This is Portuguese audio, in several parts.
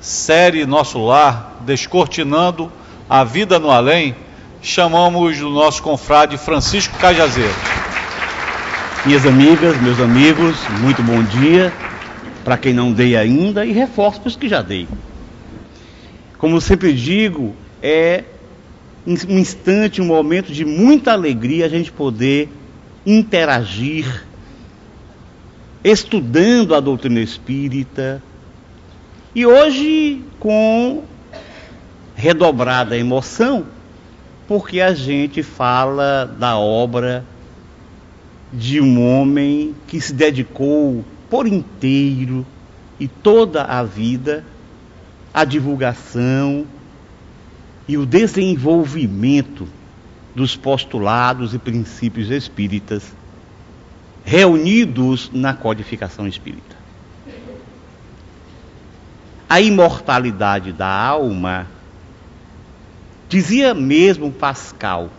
série Nosso Lar, Descortinando a Vida no Além, chamamos o nosso confrade Francisco Cajazeiro. Minhas amigas, meus amigos, muito bom dia. Para quem não dei ainda e reforço para os que já dei. Como sempre digo, é um instante, um momento de muita alegria a gente poder interagir, estudando a doutrina espírita, e hoje com redobrada emoção, porque a gente fala da obra de um homem que se dedicou por inteiro e toda a vida à divulgação e o desenvolvimento dos postulados e princípios espíritas reunidos na codificação espírita. A imortalidade da alma, dizia mesmo Pascal,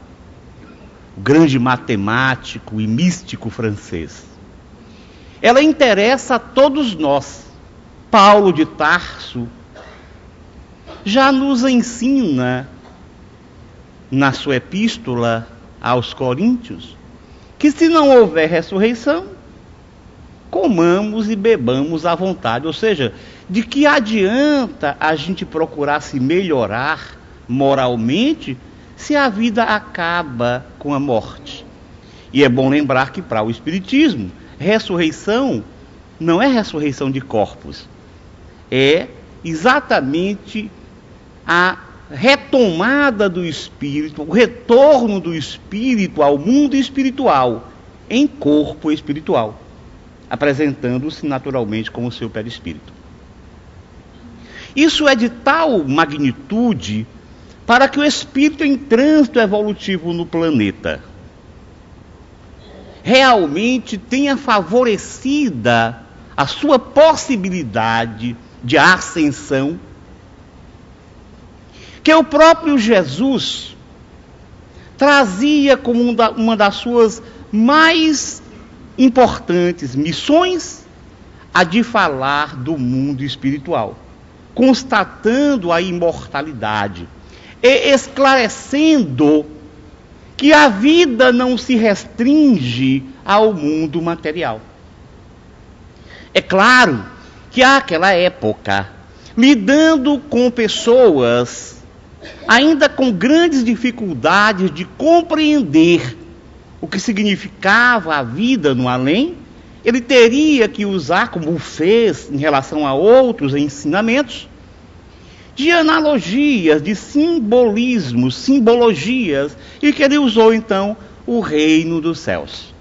o grande matemático e místico francês, ela interessa a todos nós. Paulo de Tarso já nos ensina na sua epístola aos Coríntios que se não houver ressurreição, comamos e bebamos à vontade. Ou seja, de que adianta a gente procurar se melhorar moralmente se a vida acaba com a morte? E é bom lembrar que para o Espiritismo, ressurreição não é ressurreição de corpos, é exatamente a retomada do espírito, o retorno do espírito ao mundo espiritual, em corpo espiritual, apresentando-se naturalmente como seu perispírito. Isso é de tal magnitude para que o espírito em trânsito evolutivo no planeta realmente tenha favorecida a sua possibilidade de ascensão que o próprio Jesus trazia como uma das suas mais importantes missões a de falar do mundo espiritual, constatando a imortalidade e esclarecendo que a vida não se restringe ao mundo material. É claro que àquela época, lidando com pessoas ainda com grandes dificuldades de compreender o que significava a vida no além, ele teria que usar, como fez em relação a outros ensinamentos, de analogias, de simbolismos, simbologias, e que ele usou então o reino dos céus.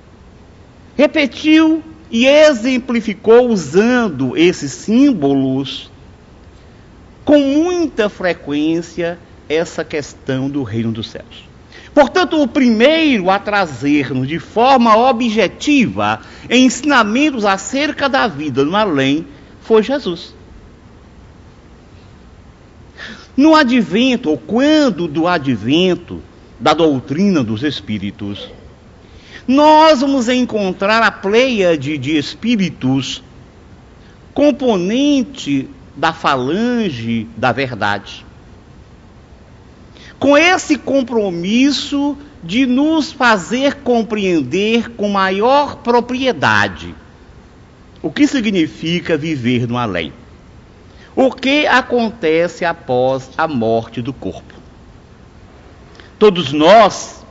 Repetiu e exemplificou usando esses símbolos com muita frequência essa questão do reino dos céus. Portanto, o primeiro a trazer-nos de forma objetiva ensinamentos acerca da vida no além foi Jesus. No advento, ou quando do advento da doutrina dos espíritos, nós vamos encontrar a pleiade de espíritos componente da falange da verdade com esse compromisso de nos fazer compreender com maior propriedade o que significa viver no além. O que acontece após a morte do corpo. Todos nós,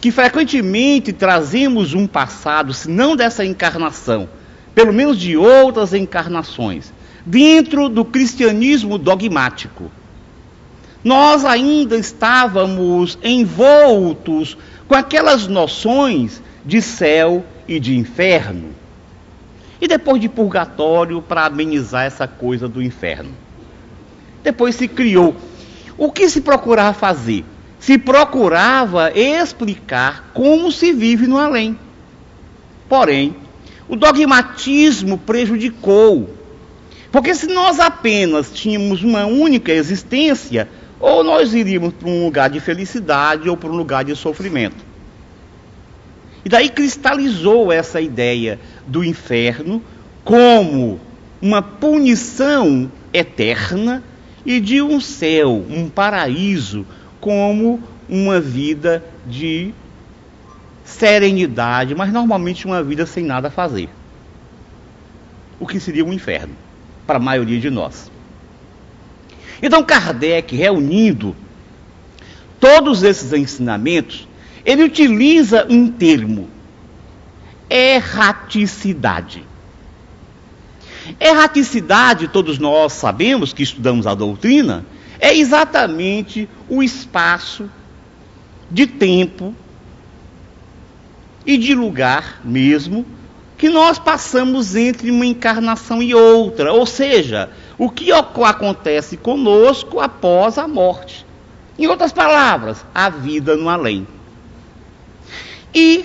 que frequentemente trazemos um passado, se não dessa encarnação, pelo menos de outras encarnações, dentro do cristianismo dogmático, nós ainda estávamos envoltos com aquelas noções de céu e de inferno. E depois de purgatório para amenizar essa coisa do inferno. Depois se criou. O que se procurava fazer? Se procurava explicar como se vive no além. Porém, o dogmatismo prejudicou. Porque se nós apenas tínhamos uma única existência, ou nós iríamos para um lugar de felicidade ou para um lugar de sofrimento. E daí cristalizou essa ideia do inferno como uma punição eterna e de um céu, um paraíso, como uma vida de serenidade, mas normalmente uma vida sem nada a fazer. O que seria um inferno para a maioria de nós. Então Kardec, reunindo todos esses ensinamentos, ele utiliza um termo: erraticidade. Erraticidade, todos nós sabemos que estudamos a doutrina, é exatamente o espaço de tempo e de lugar mesmo que nós passamos entre uma encarnação e outra, ou seja, o que acontece conosco após a morte. Em outras palavras, a vida no além. E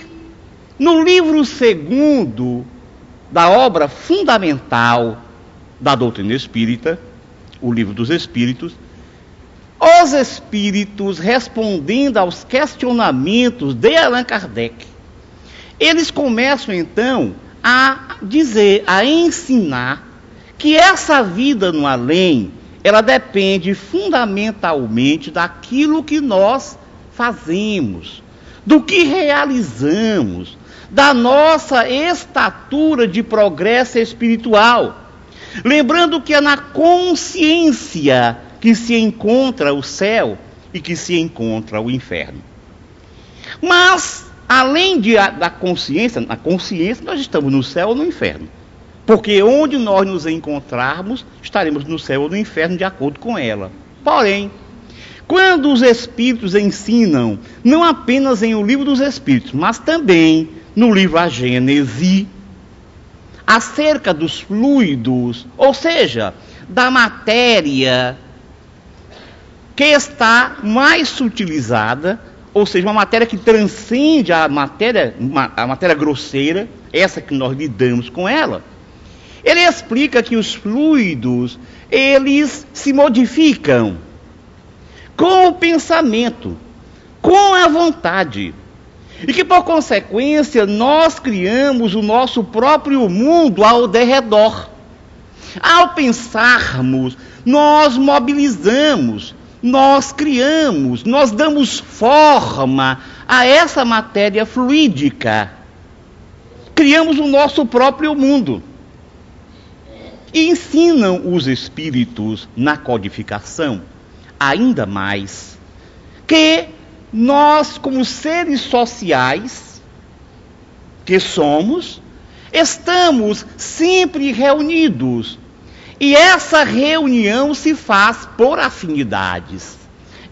no livro segundo da obra fundamental da doutrina espírita, o livro dos Espíritos, os Espíritos respondendo aos questionamentos de Allan Kardec, eles começam então a dizer, a ensinar que essa vida no além, ela depende fundamentalmente daquilo que nós fazemos, do que realizamos, da nossa estatura de progresso espiritual. Lembrando que é na consciência que se encontra o céu e que se encontra o inferno. Mas, além de, da consciência, na consciência nós estamos no céu ou no inferno. Porque onde nós nos encontrarmos, estaremos no céu ou no inferno de acordo com ela. Porém, quando os Espíritos ensinam, não apenas em O Livro dos Espíritos, mas também no livro A Gênese, acerca dos fluidos, ou seja, da matéria que está mais sutilizada, ou seja, uma matéria que transcende a matéria, a matéria grosseira, essa que nós lidamos com ela. Ele explica que os fluidos, eles se modificam com o pensamento, com a vontade. E que por consequência nós criamos o nosso próprio mundo ao derredor. Ao pensarmos, nós mobilizamos, nós criamos, nós damos forma a essa matéria fluídica. Criamos o nosso próprio mundo. E ensinam os espíritos na codificação, ainda mais, que nós, como seres sociais que somos, estamos sempre reunidos. E essa reunião se faz por afinidades.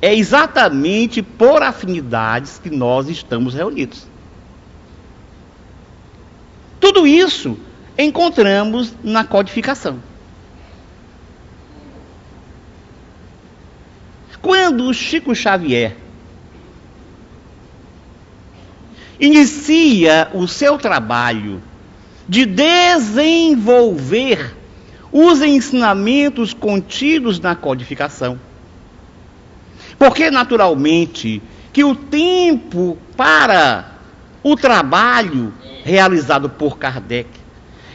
É exatamente por afinidades que nós estamos reunidos. Tudo isso encontramos na codificação. Quando Chico Xavier inicia o seu trabalho de desenvolver os ensinamentos contidos na codificação. Porque, naturalmente, que o tempo para o trabalho realizado por Kardec,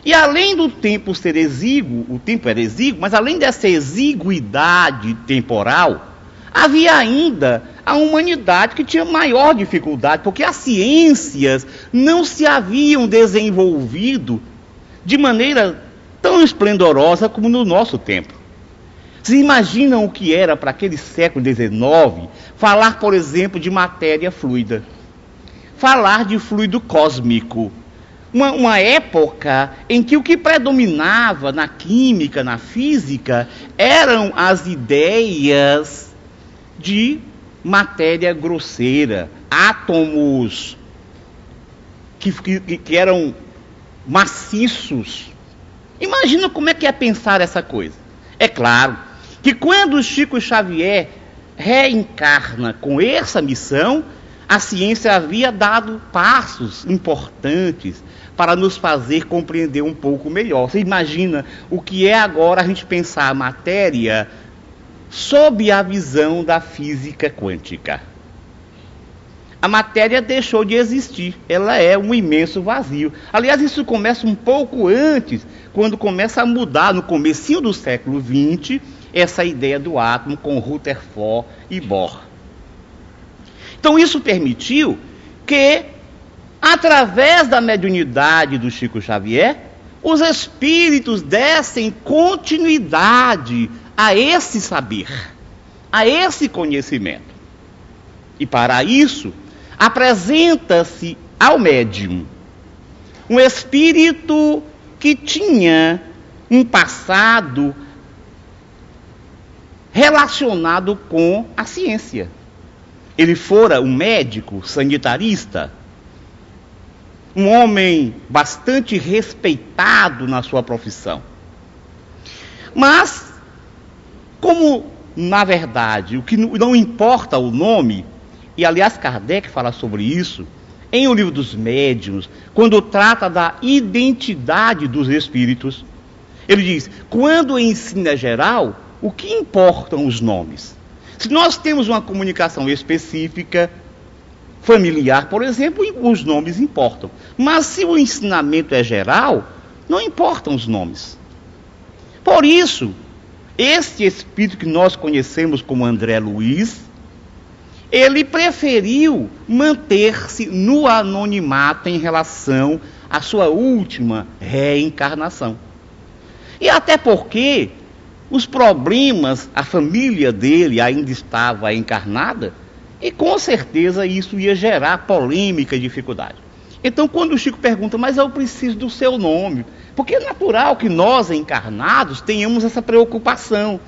e além do tempo ser exíguo, o tempo era exíguo, mas além dessa exiguidade temporal, havia ainda a humanidade que tinha maior dificuldade, porque as ciências não se haviam desenvolvido de maneira tão esplendorosa como no nosso tempo. Vocês imaginam o que era para aquele século XIX falar, por exemplo, de matéria fluida? Falar de fluido cósmico. Uma, uma, época em que o que predominava na química, na física, eram as ideias de matéria grosseira, átomos que, que, que eram maciços. Imagina como é que é pensar essa coisa. É claro que quando Chico Xavier reencarna com essa missão, a ciência havia dado passos importantes para nos fazer compreender um pouco melhor. Você imagina o que é agora a gente pensar a matéria sob a visão da física quântica. A matéria deixou de existir, ela é um imenso vazio. Aliás, isso começa um pouco antes, quando começa a mudar, no comecinho do século XX, essa ideia do átomo com Rutherford e Bohr. Então isso permitiu que, através da mediunidade do Chico Xavier, os espíritos dessem continuidade a esse saber, a esse conhecimento. E para isso, apresenta-se ao médium um espírito que tinha um passado relacionado com a ciência. Ele fora um médico sanitarista, um homem bastante respeitado na sua profissão. Mas, como na verdade o que não importa o nome, e aliás Kardec fala sobre isso, em O Livro dos Médiuns, quando trata da identidade dos espíritos, ele diz: quando ensina geral, o que importam os nomes? Se nós temos uma comunicação específica, familiar, por exemplo, os nomes importam. Mas se o ensinamento é geral, não importam os nomes. Por isso, este espírito que nós conhecemos como André Luiz, ele preferiu manter-se no anonimato em relação à sua última reencarnação. E até porque os problemas, a família dele ainda estava encarnada, e com certeza isso ia gerar polêmica e dificuldade. Então, quando o Chico pergunta, mas eu preciso do seu nome, porque é natural que nós encarnados tenhamos essa preocupação.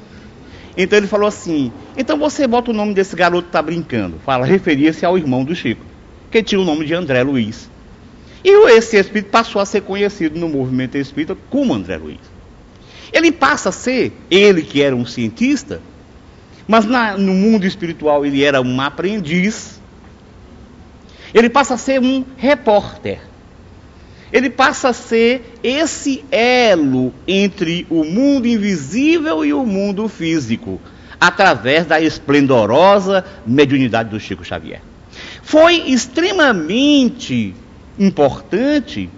Então ele falou assim: então você bota o nome desse garoto que está brincando. Fala, referia-se ao irmão do Chico, que tinha o nome de André Luiz. E esse espírito passou a ser conhecido no movimento espírita como André Luiz. Ele passa a ser, ele que era um cientista, mas na, no mundo espiritual ele era um aprendiz. Ele passa a ser um repórter ele passa a ser esse elo entre o mundo invisível e o mundo físico, através da esplendorosa mediunidade do Chico Xavier. Foi extremamente importante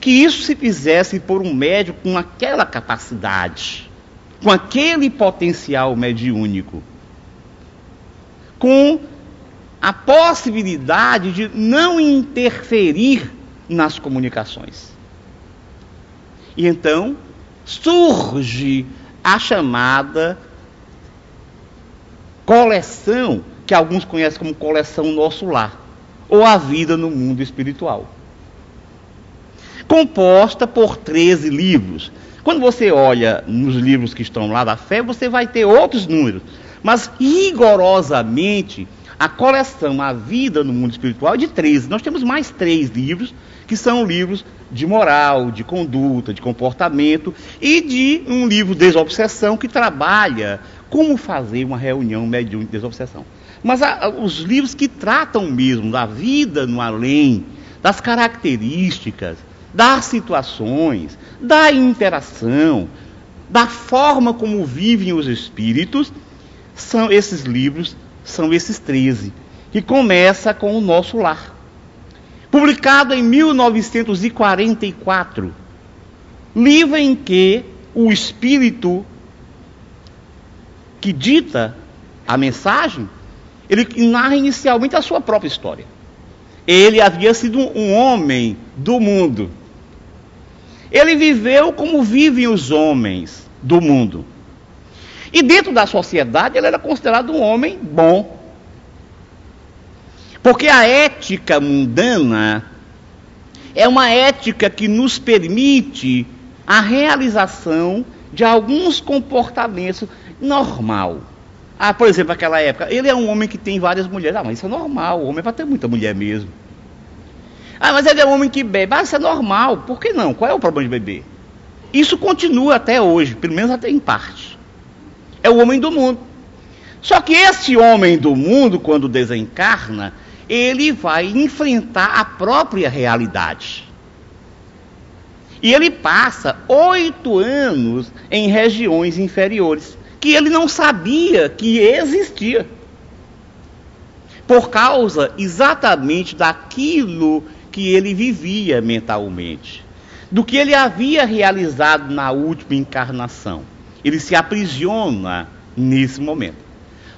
que isso se fizesse por um médium com aquela capacidade, com aquele potencial mediúnico, com a possibilidade de não interferir nas comunicações. E então surge a chamada coleção, que alguns conhecem como coleção Nosso Lar, ou a vida no mundo espiritual. Composta por 13 livros. Quando você olha nos livros que estão lá da fé, você vai ter outros números. Mas rigorosamente, a coleção A Vida no Mundo Espiritual é de 13. Nós temos mais três livros que são livros de moral, de conduta, de comportamento e de um livro Desobsessão que trabalha como fazer uma reunião mediúnica de desobsessão. Mas a, os livros que tratam mesmo da vida no além, das características, das situações, da interação, da forma como vivem os espíritos, são esses livros, são esses 13, que começa com o nosso lar publicado em 1944, livro em que o espírito que dita a mensagem, ele narra inicialmente a sua própria história. Ele havia sido um homem do mundo. Ele viveu como vivem os homens do mundo. E dentro da sociedade ele era considerado um homem bom. Porque a ética mundana é uma ética que nos permite a realização de alguns comportamentos normal. Ah, por exemplo, aquela época, ele é um homem que tem várias mulheres. Ah, mas isso é normal, o homem vai ter muita mulher mesmo. Ah, mas ele é um homem que bebe. Ah, isso é normal. Por que não? Qual é o problema de beber? Isso continua até hoje, pelo menos até em parte. É o homem do mundo. Só que esse homem do mundo, quando desencarna, ele vai enfrentar a própria realidade. E ele passa oito anos em regiões inferiores, que ele não sabia que existia. Por causa exatamente daquilo que ele vivia mentalmente. do que ele havia realizado na última encarnação. Ele se aprisiona nesse momento.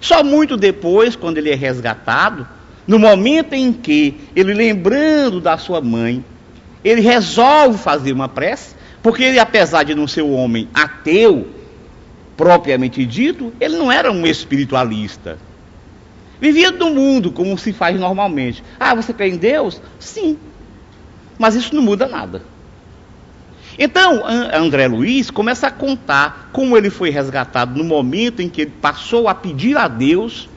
Só muito depois, quando ele é resgatado, no momento em que ele, lembrando da sua mãe, ele resolve fazer uma prece, porque ele, apesar de não ser um homem ateu, propriamente dito, ele não era um espiritualista. Vivia do mundo como se faz normalmente. Ah, você crê em Deus? Sim. Mas isso não muda nada. Então, André Luiz começa a contar como ele foi resgatado no momento em que ele passou a pedir a Deus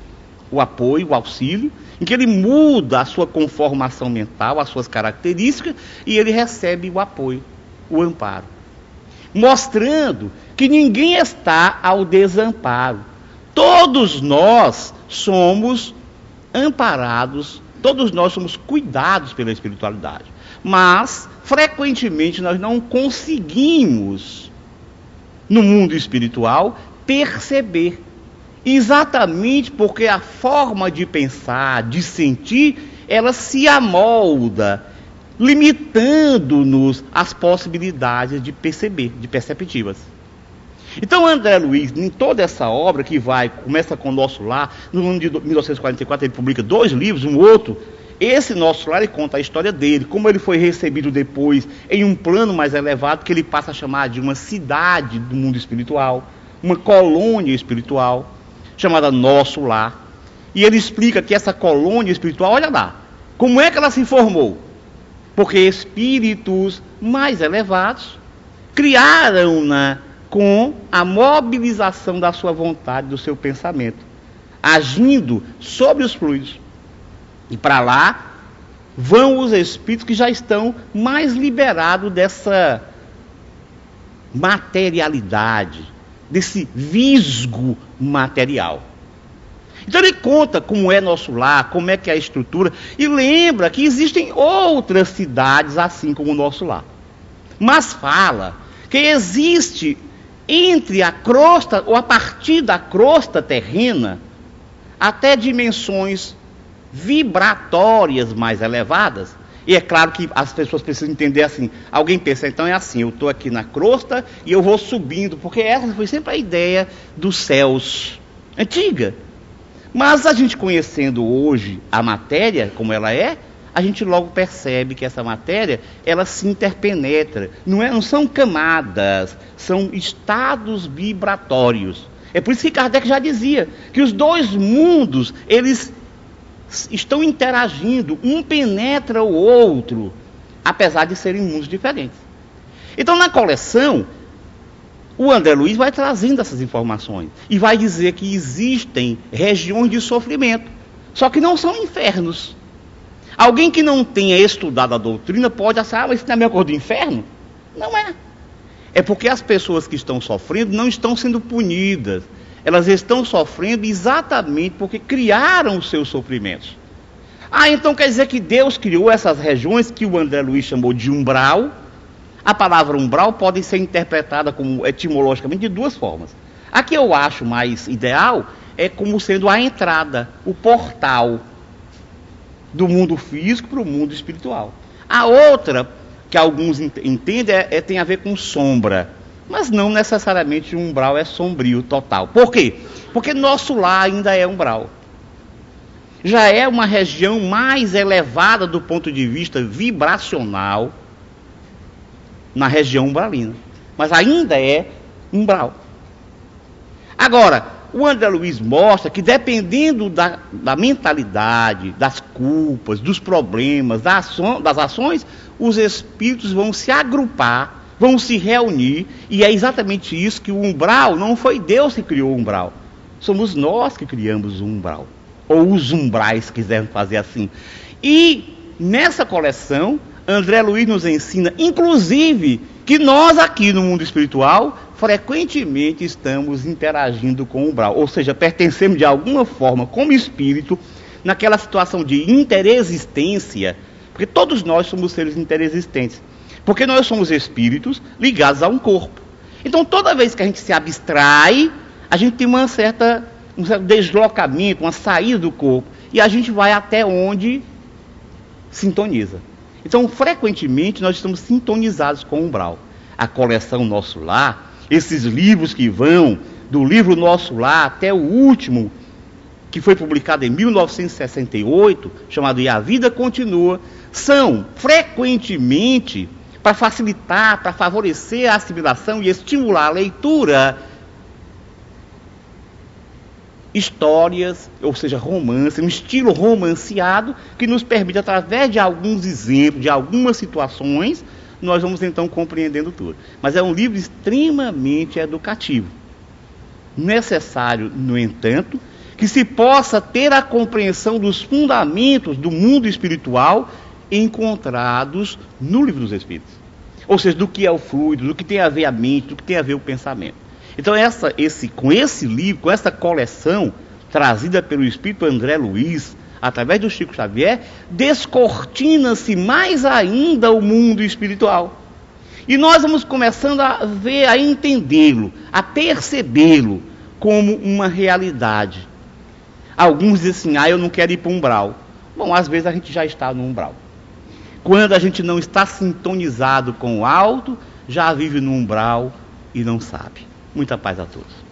o apoio, o auxílio, em que ele muda a sua conformação mental, as suas características, e ele recebe o apoio, o amparo. Mostrando que ninguém está ao desamparo. Todos nós somos amparados, todos nós somos cuidados pela espiritualidade. Mas, frequentemente, nós não conseguimos, no mundo espiritual, perceber. Exatamente porque a forma de pensar, de sentir, ela se amolda, limitando-nos as possibilidades de perceber, de perceptivas. Então, André Luiz, em toda essa obra que vai, começa com o Nosso Lar, no ano de 1944 ele publica dois livros, um outro. Esse Nosso Lar ele conta a história dele, como ele foi recebido depois em um plano mais elevado, que ele passa a chamar de uma cidade do mundo espiritual, uma colônia espiritual, chamada Nosso Lar. E ele explica que essa colônia espiritual, olha lá, como é que ela se formou? Porque espíritos mais elevados criaram-na com a mobilização da sua vontade, do seu pensamento, agindo sobre os fluidos. E para lá vão os espíritos que já estão mais liberados dessa materialidade, desse visgo material. Então ele conta como é nosso lar, como é que é a estrutura, e lembra que existem outras cidades assim como o nosso lar. Mas fala que existe entre a crosta, ou a partir da crosta terrena, até dimensões vibratórias mais elevadas. E é claro que as pessoas precisam entender assim. Alguém pensa, então é assim, eu estou aqui na crosta e eu vou subindo, porque essa foi sempre a ideia dos céus antiga. Mas a gente conhecendo hoje a matéria como ela é, a gente logo percebe que essa matéria ela se interpenetra. Não, é, não são camadas, são estados vibratórios. É por isso que Kardec já dizia que os dois mundos eles estão interagindo, um penetra o outro, apesar de serem mundos diferentes. Então, na coleção, o André Luiz vai trazendo essas informações e vai dizer que existem regiões de sofrimento, só que não são infernos. Alguém que não tenha estudado a doutrina pode achar, ah, isso não é minha cor do inferno? Não é. É porque as pessoas que estão sofrendo não estão sendo punidas. Elas estão sofrendo exatamente porque criaram os seus sofrimentos. Ah, então quer dizer que Deus criou essas regiões que o André Luiz chamou de umbral. A palavra umbral pode ser interpretada como etimologicamente de duas formas. A que eu acho mais ideal é como sendo a entrada, o portal do mundo físico para o mundo espiritual. A outra, que alguns entendem, é, é, tem a ver com sombra. Mas não necessariamente um umbral é sombrio total. Por quê? Porque nosso lar ainda é umbral. Já é uma região mais elevada do ponto de vista vibracional na região umbralina. Mas ainda é umbral. Agora, o André Luiz mostra que dependendo da, da mentalidade, das culpas, dos problemas, das, das ações, os espíritos vão se agrupar, vão se reunir, e é exatamente isso que o umbral, não foi Deus que criou o umbral, somos nós que criamos o umbral, ou os umbrais, quisermos fazer assim. E nessa coleção, André Luiz nos ensina, inclusive, que nós aqui no mundo espiritual frequentemente estamos interagindo com o umbral, ou seja, pertencemos de alguma forma como espírito naquela situação de interexistência, porque todos nós somos seres interexistentes, porque nós somos espíritos ligados a um corpo. Então, toda vez que a gente se abstrai, a gente tem uma certa, um certo deslocamento, uma saída do corpo, e a gente vai até onde sintoniza. Então, frequentemente, nós estamos sintonizados com o umbral. A coleção Nosso Lar, esses livros que vão do livro Nosso Lar até o último, que foi publicado em 1968, chamado E a Vida Continua, são frequentemente para facilitar, para favorecer a assimilação e estimular a leitura histórias, ou seja, romance, um estilo romanceado que nos permite, através de alguns exemplos, de algumas situações, nós vamos então compreendendo tudo. Mas é um livro extremamente educativo. Necessário, no entanto, que se possa ter a compreensão dos fundamentos do mundo espiritual encontrados no livro dos Espíritos. Ou seja, do que é o fluido, do que tem a ver a mente, do que tem a ver o pensamento. Então, essa, esse, com esse livro, com essa coleção trazida pelo Espírito André Luiz, através do Chico Xavier, descortina-se mais ainda o mundo espiritual. E nós vamos começando a ver, a entendê-lo, a percebê-lo como uma realidade. Alguns dizem assim: ah, eu não quero ir para um umbral. Bom, às vezes a gente já está no umbral. Quando a gente não está sintonizado com o alto, já vive no umbral e não sabe. Muita paz a todos.